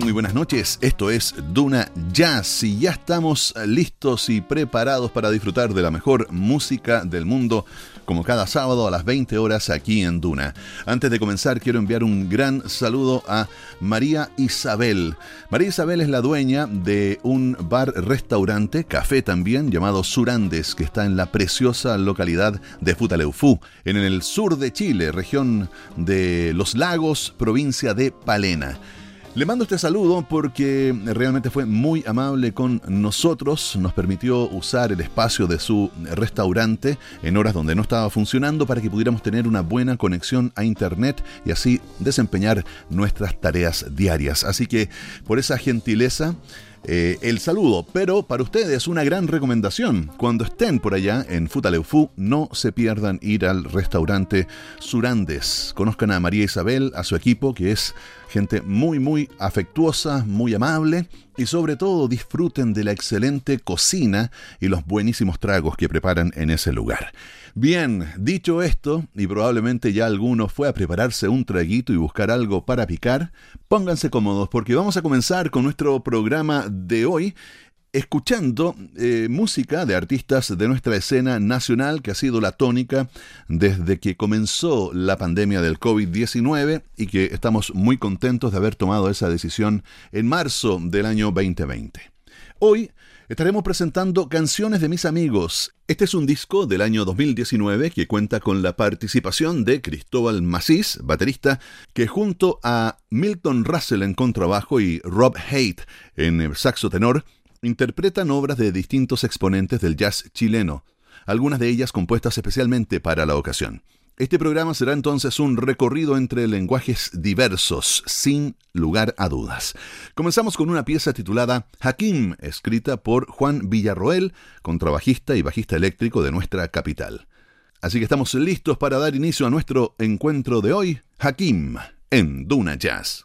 Muy buenas noches. Esto es Duna Jazz y ya estamos listos y preparados para disfrutar de la mejor música del mundo, como cada sábado a las 20 horas aquí en Duna. Antes de comenzar, quiero enviar un gran saludo a María Isabel. María Isabel es la dueña de un bar-restaurante, café también, llamado Surandes, que está en la preciosa localidad de Futaleufú, en el sur de Chile, región de Los Lagos, provincia de Palena. Le mando este saludo porque realmente fue muy amable con nosotros, nos permitió usar el espacio de su restaurante en horas donde no estaba funcionando para que pudiéramos tener una buena conexión a internet y así desempeñar nuestras tareas diarias. Así que por esa gentileza eh, el saludo, pero para ustedes una gran recomendación. Cuando estén por allá en Futaleufú, no se pierdan ir al restaurante Surandes. Conozcan a María Isabel, a su equipo, que es gente muy, muy afectuosa, muy amable y sobre todo disfruten de la excelente cocina y los buenísimos tragos que preparan en ese lugar. Bien, dicho esto, y probablemente ya alguno fue a prepararse un traguito y buscar algo para picar, pónganse cómodos porque vamos a comenzar con nuestro programa de hoy escuchando eh, música de artistas de nuestra escena nacional que ha sido la tónica desde que comenzó la pandemia del COVID-19 y que estamos muy contentos de haber tomado esa decisión en marzo del año 2020. Hoy estaremos presentando Canciones de mis amigos. Este es un disco del año 2019 que cuenta con la participación de Cristóbal Macís, baterista, que junto a Milton Russell en contrabajo y Rob Haight en saxo tenor, interpretan obras de distintos exponentes del jazz chileno, algunas de ellas compuestas especialmente para la ocasión. Este programa será entonces un recorrido entre lenguajes diversos, sin lugar a dudas. Comenzamos con una pieza titulada Hakim, escrita por Juan Villarroel, contrabajista y bajista eléctrico de nuestra capital. Así que estamos listos para dar inicio a nuestro encuentro de hoy, Hakim, en Duna Jazz.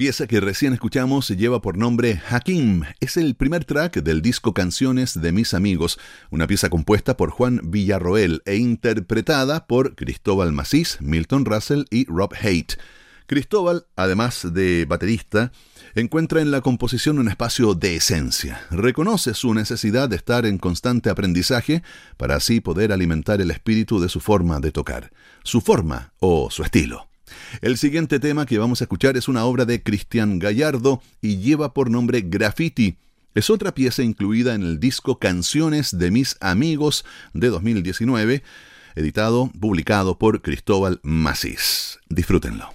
Pieza que recién escuchamos lleva por nombre Hakim. Es el primer track del disco Canciones de mis amigos, una pieza compuesta por Juan Villarroel e interpretada por Cristóbal Macís, Milton Russell y Rob Haight. Cristóbal, además de baterista, encuentra en la composición un espacio de esencia. Reconoce su necesidad de estar en constante aprendizaje para así poder alimentar el espíritu de su forma de tocar, su forma o su estilo. El siguiente tema que vamos a escuchar es una obra de Cristian Gallardo y lleva por nombre Graffiti. Es otra pieza incluida en el disco Canciones de mis amigos de 2019, editado, publicado por Cristóbal Macís. Disfrútenlo.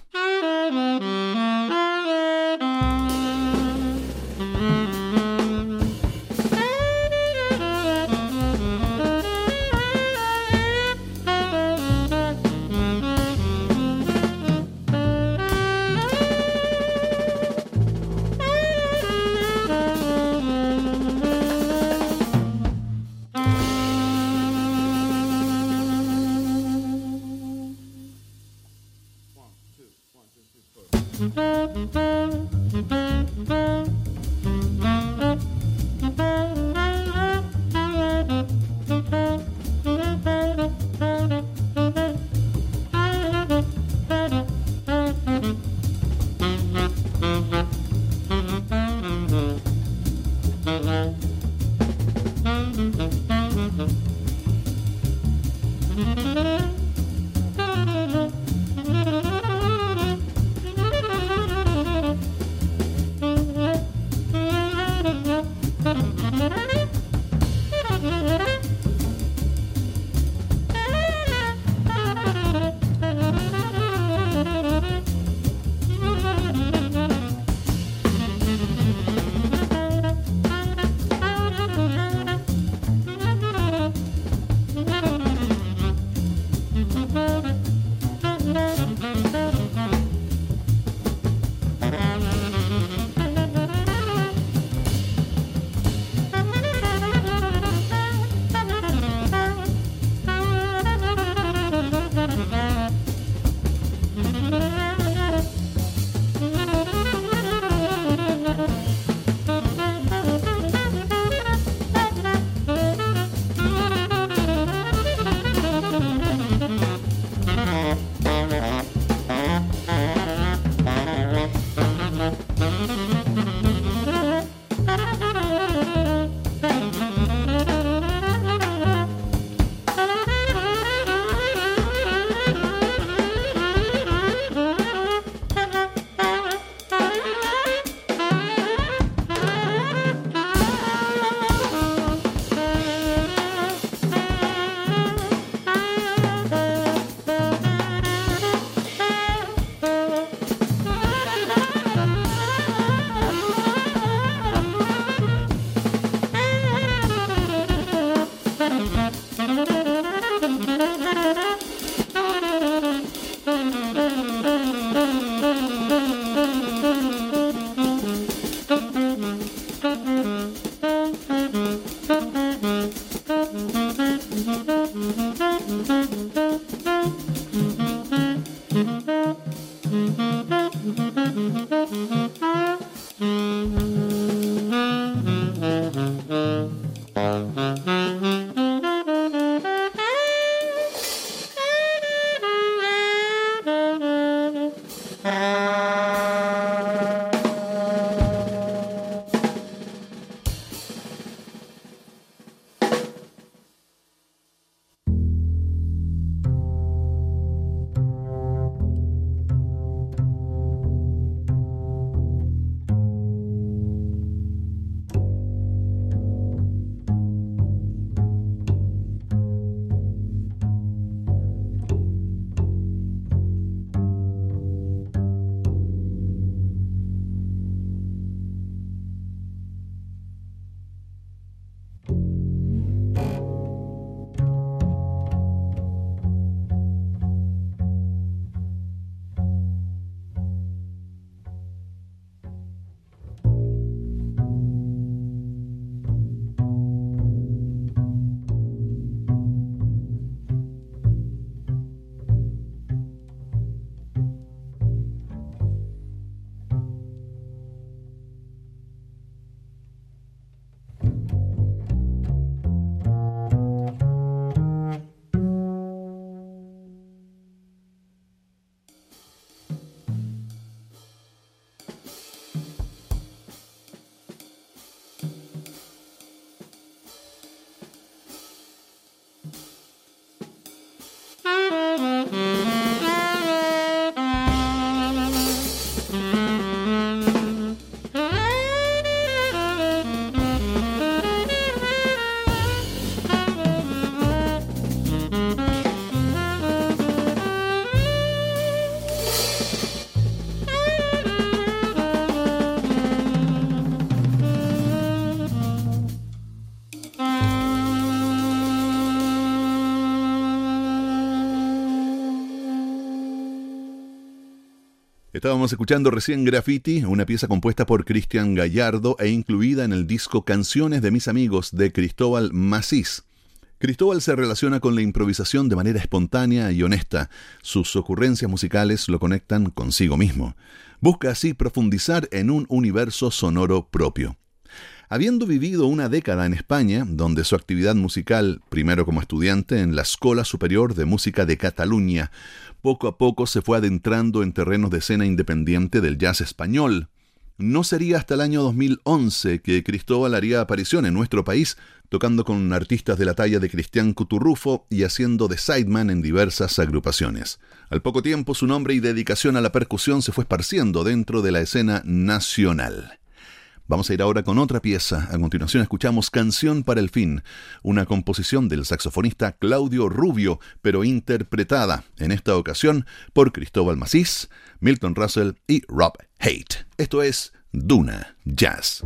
Estábamos escuchando recién Graffiti, una pieza compuesta por Cristian Gallardo e incluida en el disco Canciones de mis amigos de Cristóbal Macís. Cristóbal se relaciona con la improvisación de manera espontánea y honesta. Sus ocurrencias musicales lo conectan consigo mismo. Busca así profundizar en un universo sonoro propio. Habiendo vivido una década en España, donde su actividad musical, primero como estudiante en la Escuela Superior de Música de Cataluña, poco a poco se fue adentrando en terrenos de escena independiente del jazz español. No sería hasta el año 2011 que Cristóbal haría aparición en nuestro país, tocando con artistas de la talla de Cristian Cuturrufo y haciendo de sideman en diversas agrupaciones. Al poco tiempo su nombre y dedicación a la percusión se fue esparciendo dentro de la escena nacional. Vamos a ir ahora con otra pieza. A continuación escuchamos Canción para el Fin, una composición del saxofonista Claudio Rubio, pero interpretada en esta ocasión por Cristóbal Macís, Milton Russell y Rob Haight. Esto es Duna Jazz.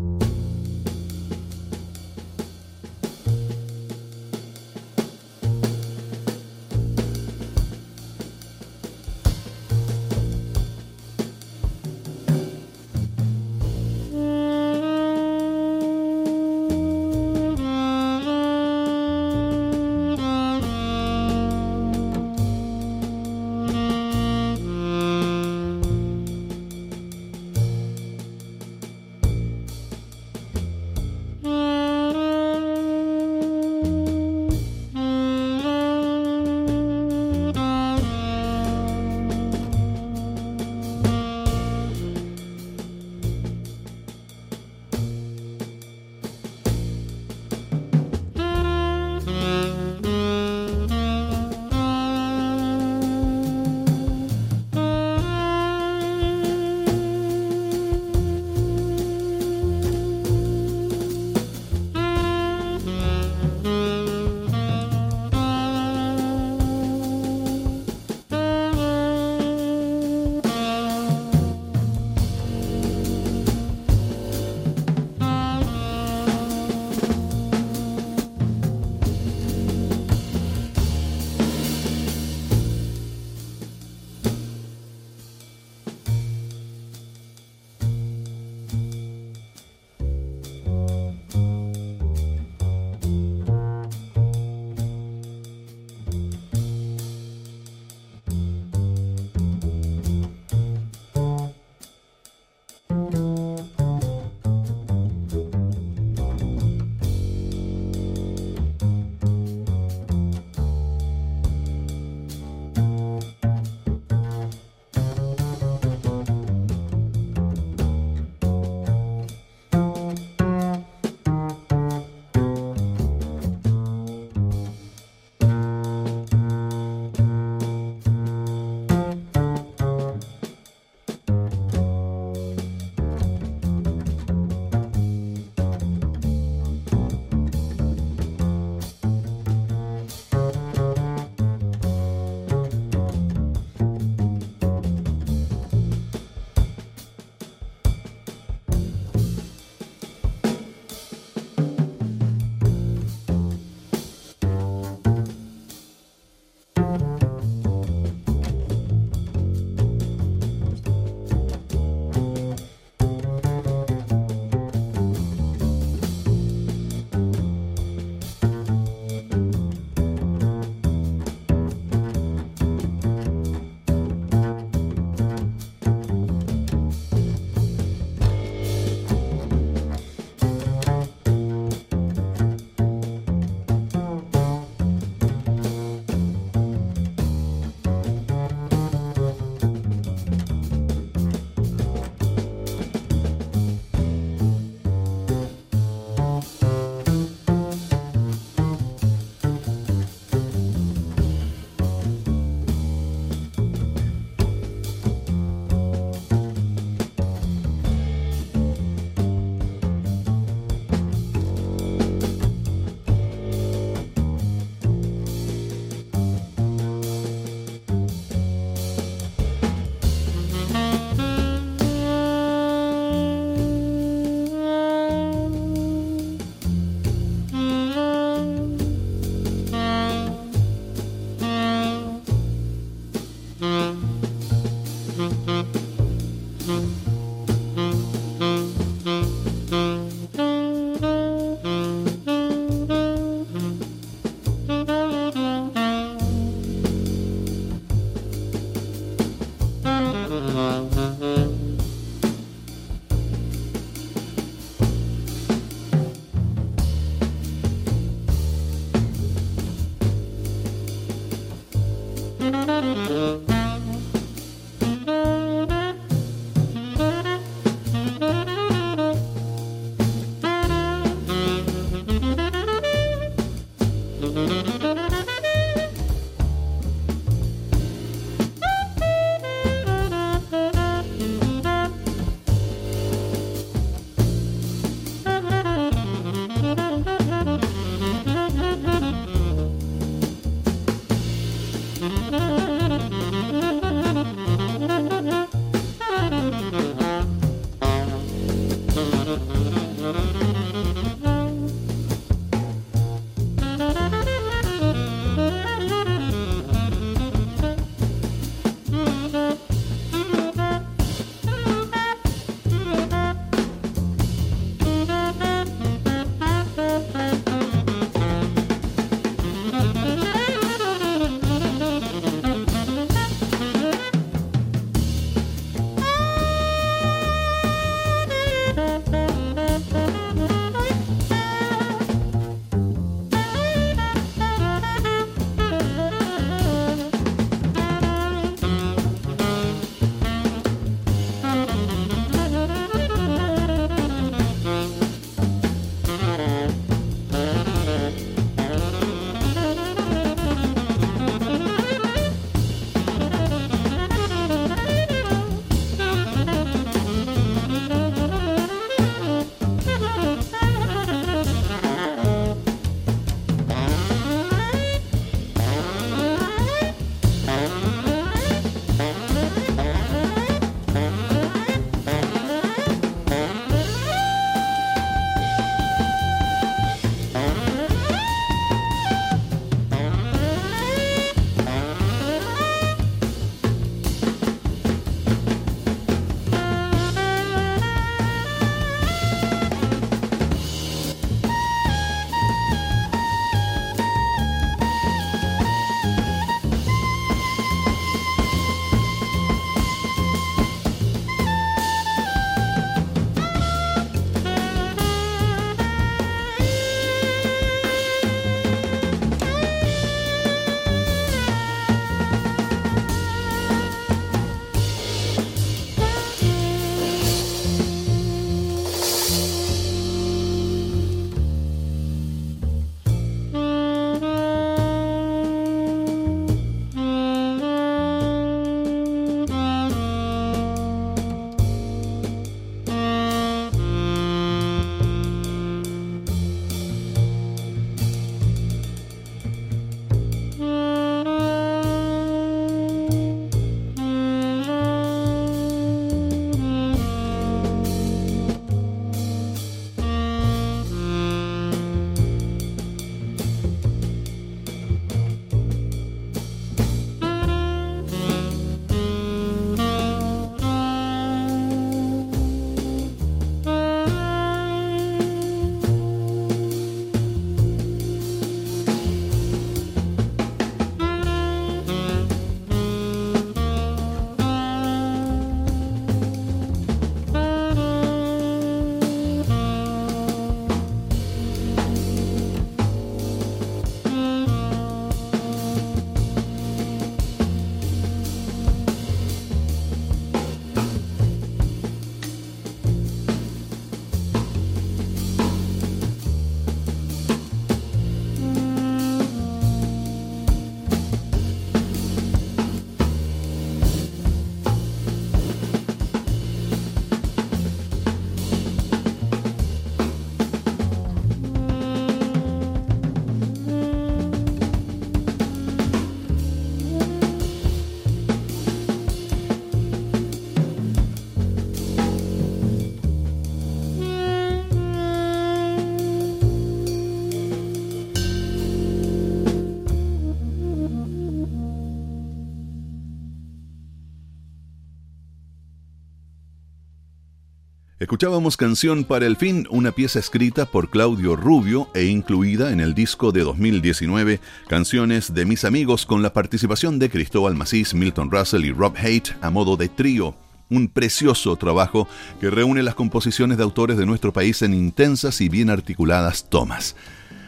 Escuchábamos Canción para el Fin, una pieza escrita por Claudio Rubio e incluida en el disco de 2019 Canciones de mis amigos con la participación de Cristóbal Macís, Milton Russell y Rob Haight a modo de trío. Un precioso trabajo que reúne las composiciones de autores de nuestro país en intensas y bien articuladas tomas.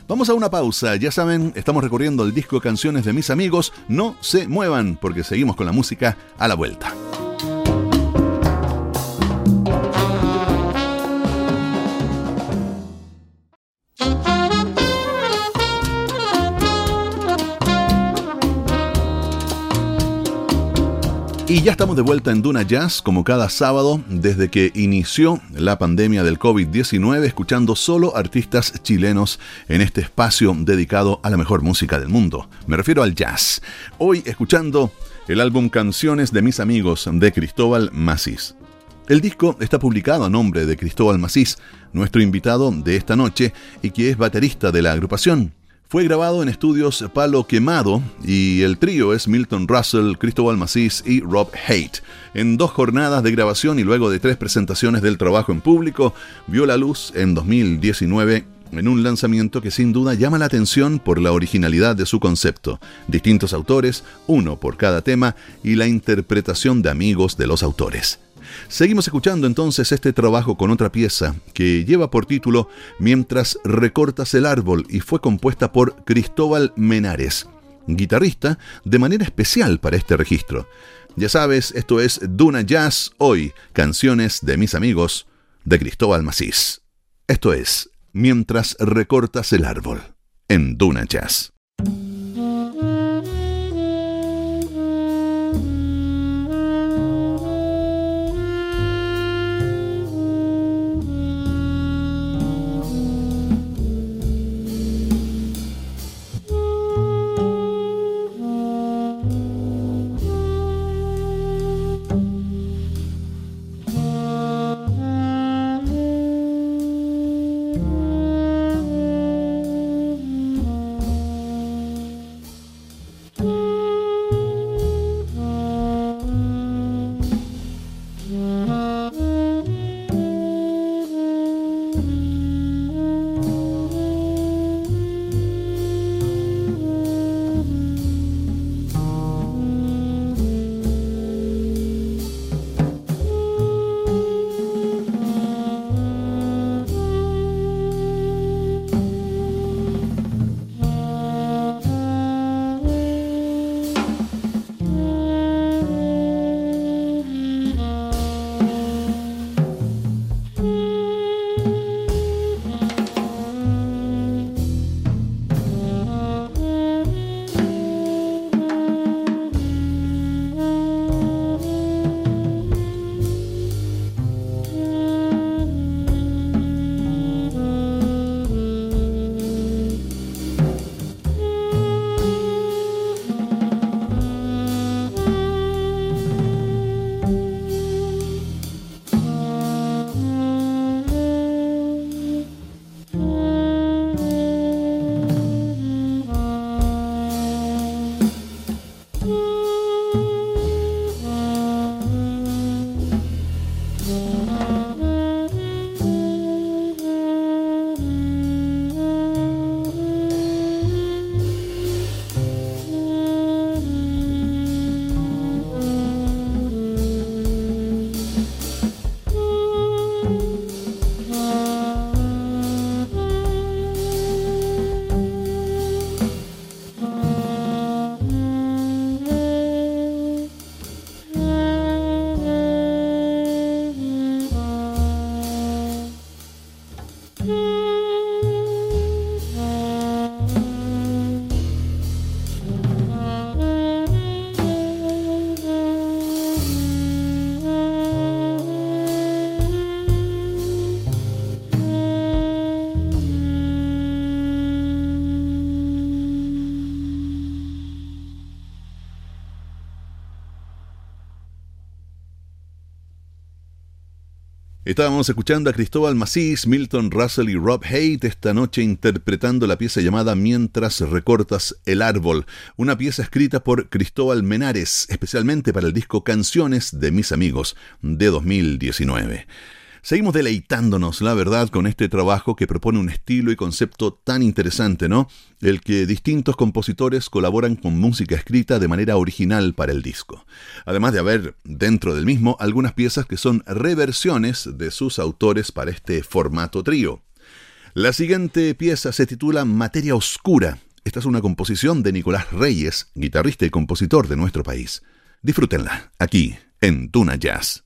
Vamos a una pausa, ya saben, estamos recorriendo el disco Canciones de mis amigos, no se muevan porque seguimos con la música a la vuelta. Y ya estamos de vuelta en Duna Jazz, como cada sábado, desde que inició la pandemia del COVID-19, escuchando solo artistas chilenos en este espacio dedicado a la mejor música del mundo. Me refiero al jazz. Hoy escuchando el álbum Canciones de mis amigos de Cristóbal Macís. El disco está publicado a nombre de Cristóbal Macís, nuestro invitado de esta noche y que es baterista de la agrupación. Fue grabado en estudios Palo Quemado y el trío es Milton Russell, Cristóbal Macís y Rob Haight. En dos jornadas de grabación y luego de tres presentaciones del trabajo en público, vio la luz en 2019 en un lanzamiento que sin duda llama la atención por la originalidad de su concepto, distintos autores, uno por cada tema, y la interpretación de amigos de los autores. Seguimos escuchando entonces este trabajo con otra pieza que lleva por título Mientras recortas el árbol y fue compuesta por Cristóbal Menares, guitarrista de manera especial para este registro. Ya sabes, esto es Duna Jazz hoy, canciones de mis amigos de Cristóbal Macís. Esto es Mientras recortas el árbol en Duna Jazz. Estábamos escuchando a Cristóbal Macís, Milton Russell y Rob Haight esta noche interpretando la pieza llamada Mientras recortas el árbol, una pieza escrita por Cristóbal Menares, especialmente para el disco Canciones de mis amigos de 2019. Seguimos deleitándonos, la verdad, con este trabajo que propone un estilo y concepto tan interesante, ¿no? El que distintos compositores colaboran con música escrita de manera original para el disco. Además de haber dentro del mismo algunas piezas que son reversiones de sus autores para este formato trío. La siguiente pieza se titula Materia Oscura. Esta es una composición de Nicolás Reyes, guitarrista y compositor de nuestro país. Disfrútenla aquí en Tuna Jazz.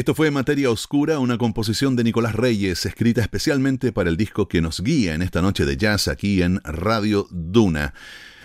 Esto fue Materia Oscura, una composición de Nicolás Reyes, escrita especialmente para el disco que nos guía en esta noche de jazz aquí en Radio Duna.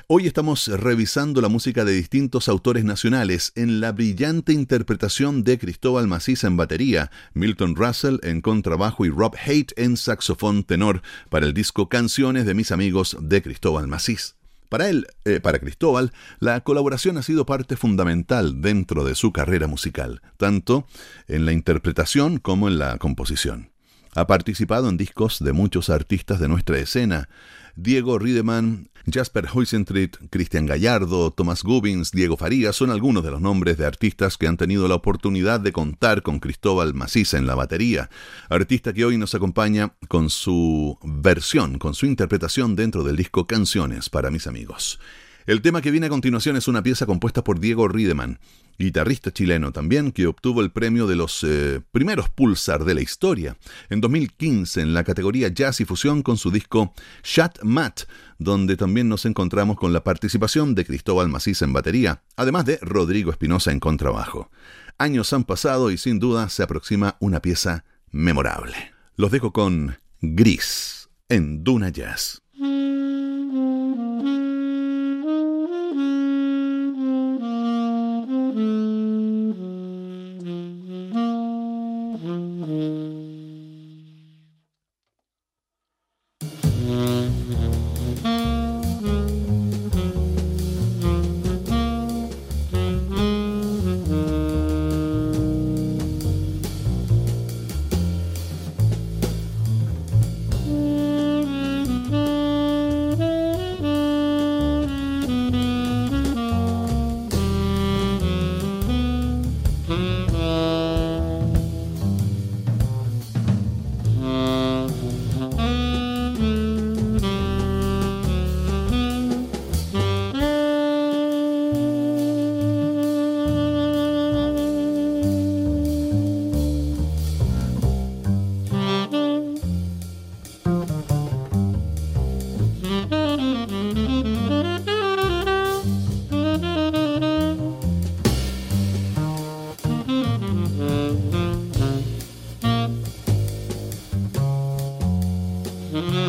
Hoy estamos revisando la música de distintos autores nacionales en la brillante interpretación de Cristóbal Macís en batería, Milton Russell en contrabajo y Rob Haight en saxofón tenor para el disco Canciones de mis amigos de Cristóbal Macís. Para él, eh, para Cristóbal, la colaboración ha sido parte fundamental dentro de su carrera musical, tanto en la interpretación como en la composición. Ha participado en discos de muchos artistas de nuestra escena, Diego Riedemann, Jasper Huisentrit, Cristian Gallardo, Tomás Gubbins, Diego Farías son algunos de los nombres de artistas que han tenido la oportunidad de contar con Cristóbal Maciza en la batería, artista que hoy nos acompaña con su versión, con su interpretación dentro del disco Canciones para mis amigos. El tema que viene a continuación es una pieza compuesta por Diego Riedemann, guitarrista chileno también, que obtuvo el premio de los eh, primeros Pulsar de la historia en 2015 en la categoría Jazz y Fusión con su disco Chat Mat, donde también nos encontramos con la participación de Cristóbal Macís en batería, además de Rodrigo Espinosa en contrabajo. Años han pasado y sin duda se aproxima una pieza memorable. Los dejo con Gris en Duna Jazz.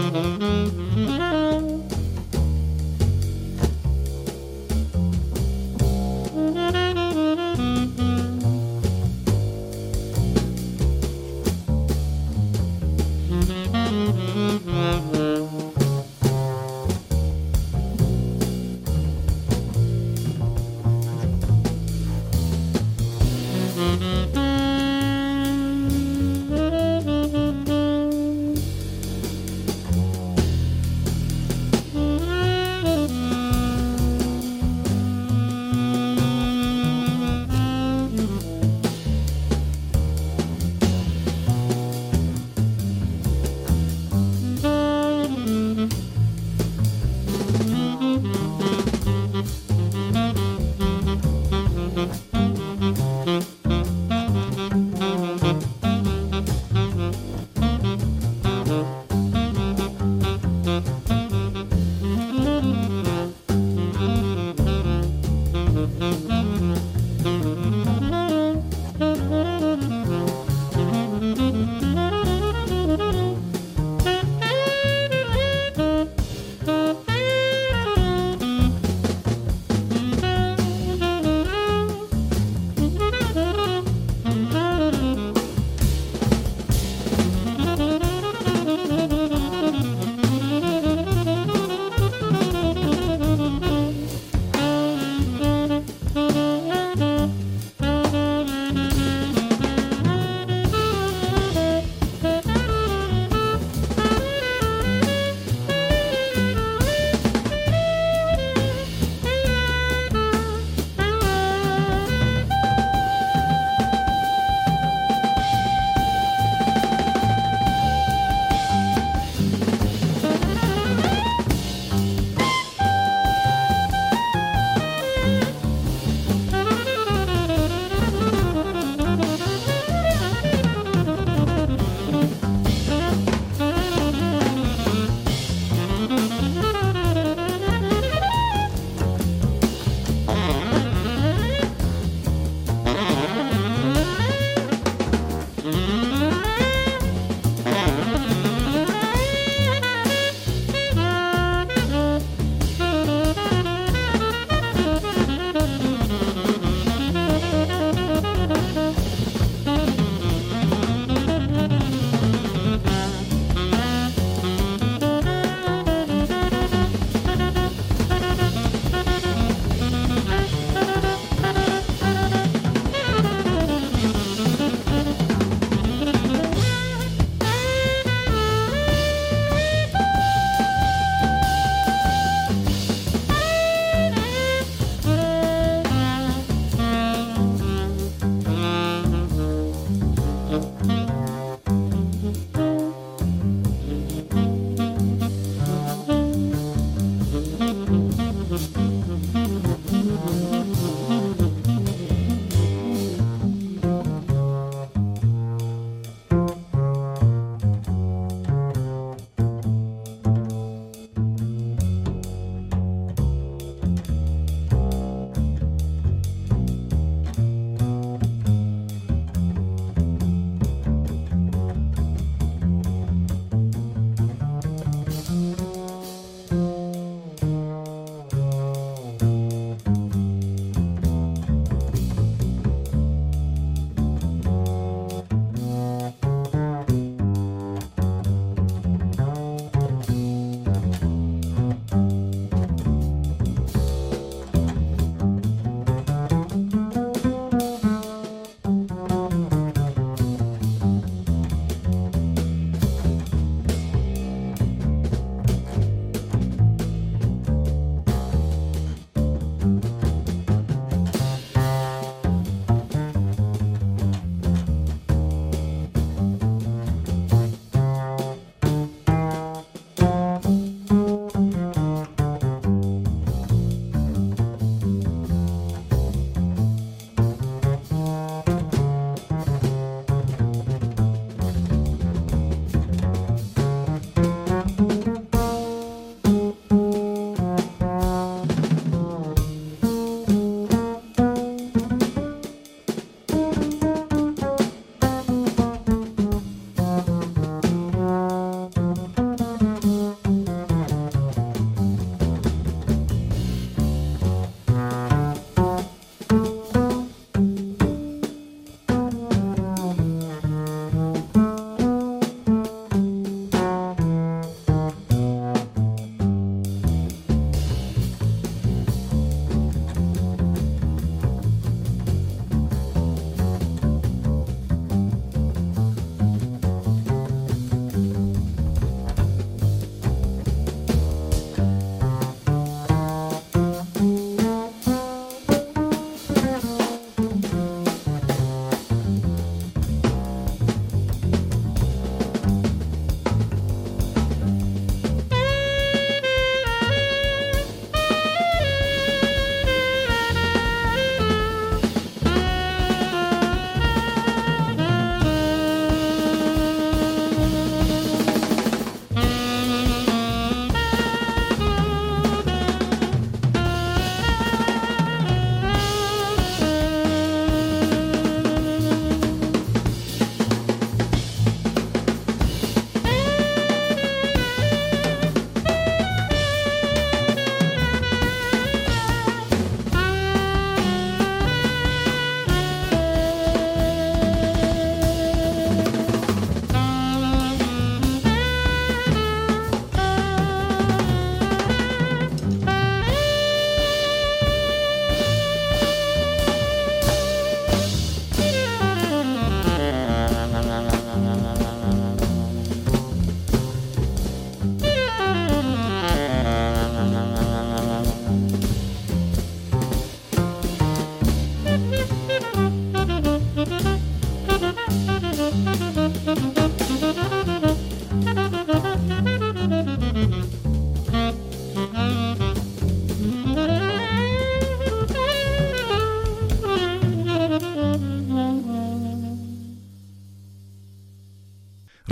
Mm-hmm.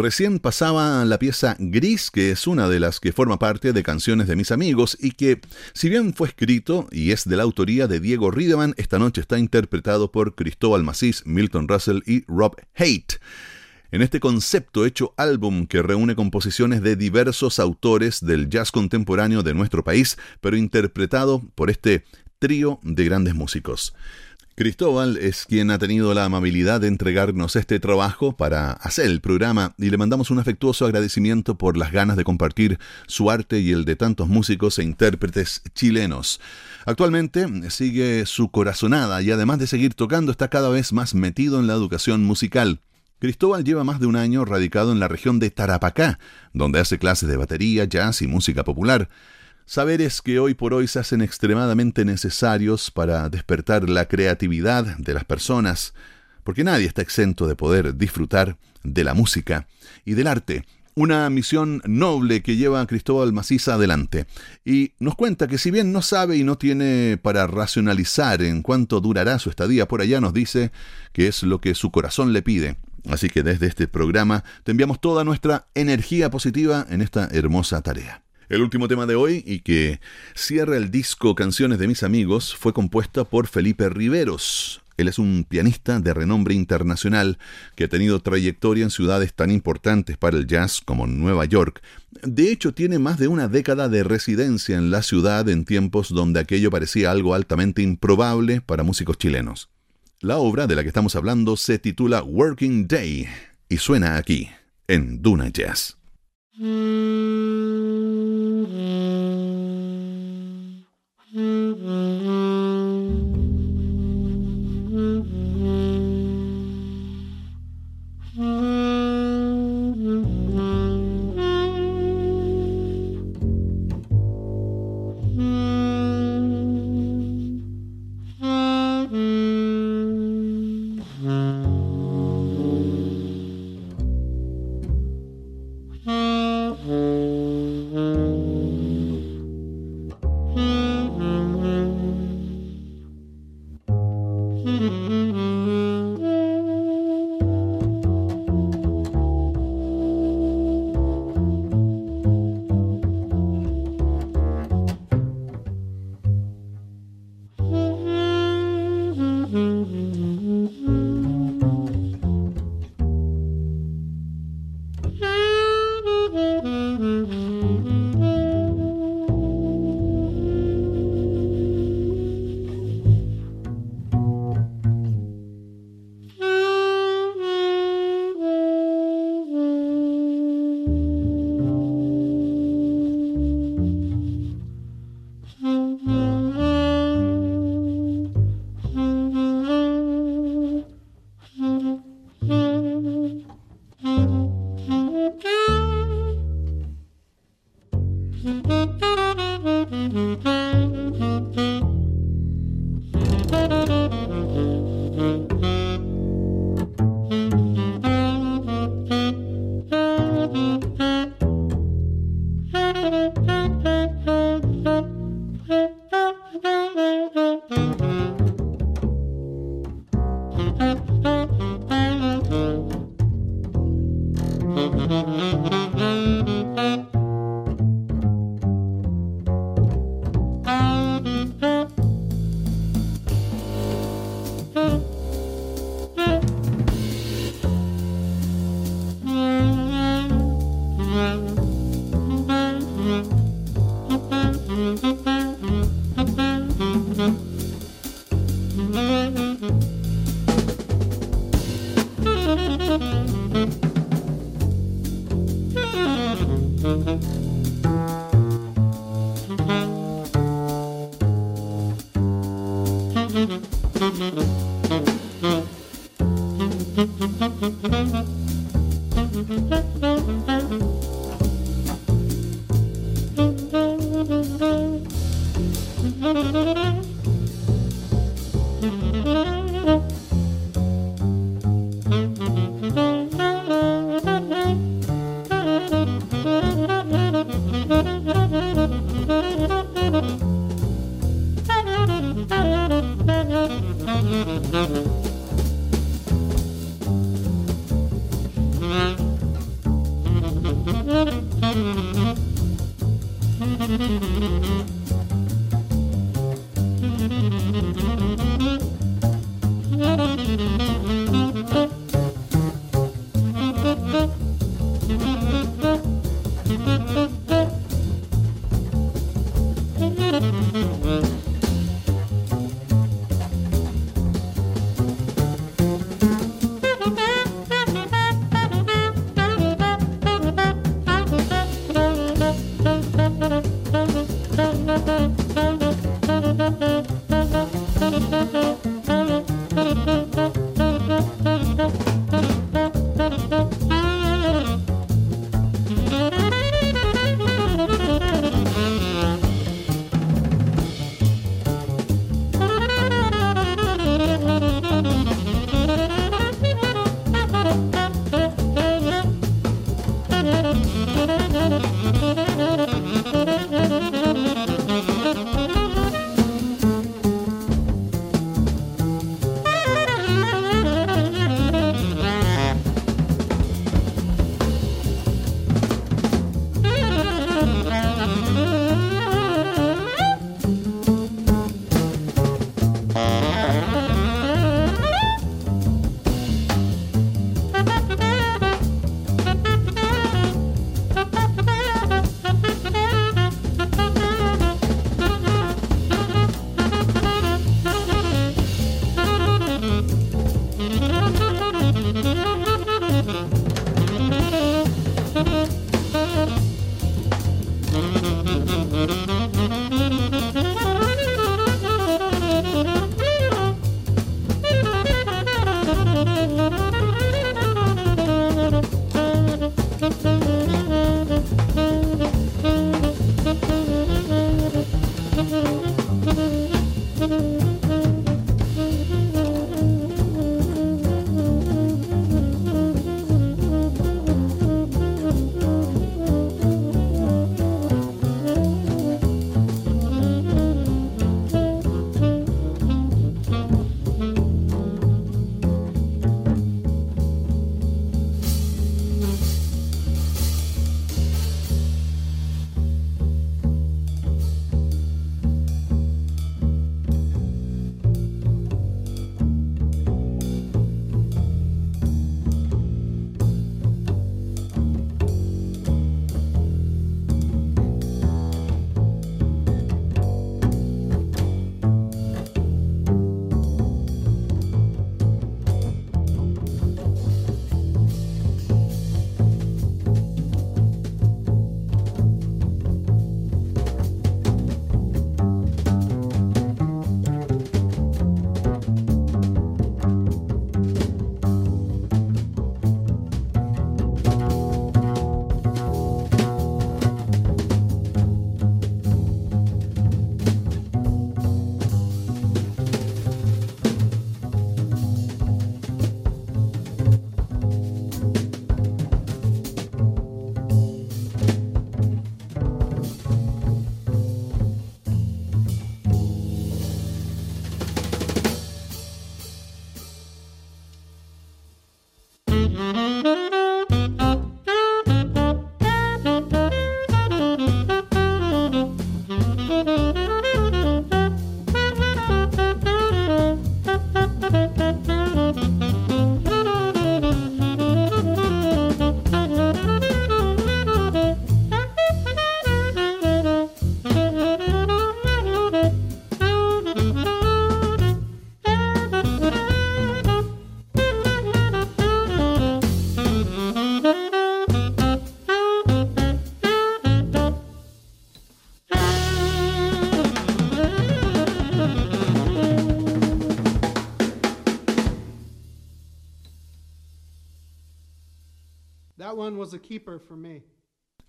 Recién pasaba la pieza Gris, que es una de las que forma parte de Canciones de mis amigos y que, si bien fue escrito y es de la autoría de Diego Riedemann, esta noche está interpretado por Cristóbal Macís, Milton Russell y Rob Haight. En este concepto hecho álbum que reúne composiciones de diversos autores del jazz contemporáneo de nuestro país, pero interpretado por este trío de grandes músicos. Cristóbal es quien ha tenido la amabilidad de entregarnos este trabajo para hacer el programa y le mandamos un afectuoso agradecimiento por las ganas de compartir su arte y el de tantos músicos e intérpretes chilenos. Actualmente sigue su corazonada y además de seguir tocando está cada vez más metido en la educación musical. Cristóbal lleva más de un año radicado en la región de Tarapacá, donde hace clases de batería, jazz y música popular. Saberes que hoy por hoy se hacen extremadamente necesarios para despertar la creatividad de las personas, porque nadie está exento de poder disfrutar de la música y del arte, una misión noble que lleva a Cristóbal Maciza adelante. Y nos cuenta que si bien no sabe y no tiene para racionalizar en cuánto durará su estadía por allá, nos dice que es lo que su corazón le pide. Así que desde este programa te enviamos toda nuestra energía positiva en esta hermosa tarea. El último tema de hoy y que cierra el disco Canciones de mis amigos fue compuesta por Felipe Riveros. Él es un pianista de renombre internacional que ha tenido trayectoria en ciudades tan importantes para el jazz como Nueva York. De hecho, tiene más de una década de residencia en la ciudad en tiempos donde aquello parecía algo altamente improbable para músicos chilenos. La obra de la que estamos hablando se titula Working Day y suena aquí, en Duna Jazz.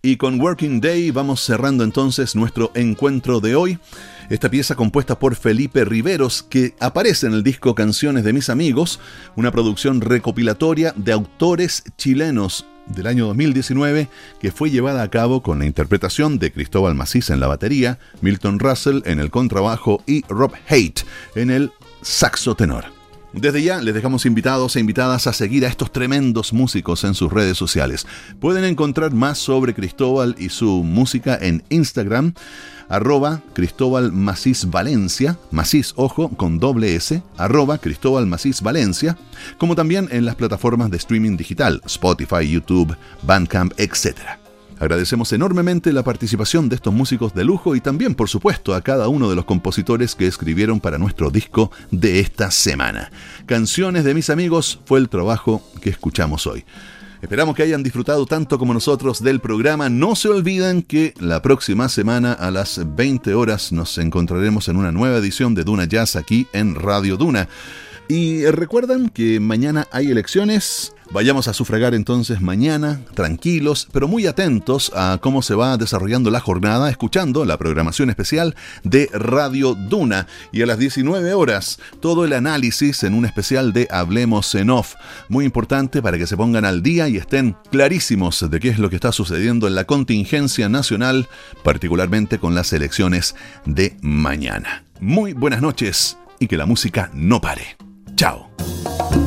Y con Working Day vamos cerrando entonces nuestro encuentro de hoy. Esta pieza compuesta por Felipe Riveros, que aparece en el disco Canciones de mis amigos, una producción recopilatoria de autores chilenos del año 2019 que fue llevada a cabo con la interpretación de Cristóbal Macís en la batería, Milton Russell en el contrabajo y Rob Haight en el saxo tenor. Desde ya les dejamos invitados e invitadas a seguir a estos tremendos músicos en sus redes sociales. Pueden encontrar más sobre Cristóbal y su música en Instagram, arroba Cristóbal Valencia, Macís, ojo, con doble S, arroba Cristóbal Valencia, como también en las plataformas de streaming digital, Spotify, YouTube, Bandcamp, etc. Agradecemos enormemente la participación de estos músicos de lujo y también, por supuesto, a cada uno de los compositores que escribieron para nuestro disco de esta semana. Canciones de mis amigos fue el trabajo que escuchamos hoy. Esperamos que hayan disfrutado tanto como nosotros del programa. No se olviden que la próxima semana a las 20 horas nos encontraremos en una nueva edición de Duna Jazz aquí en Radio Duna. Y recuerdan que mañana hay elecciones. Vayamos a sufragar entonces mañana, tranquilos, pero muy atentos a cómo se va desarrollando la jornada, escuchando la programación especial de Radio Duna. Y a las 19 horas, todo el análisis en un especial de Hablemos en Off. Muy importante para que se pongan al día y estén clarísimos de qué es lo que está sucediendo en la contingencia nacional, particularmente con las elecciones de mañana. Muy buenas noches y que la música no pare. Chao.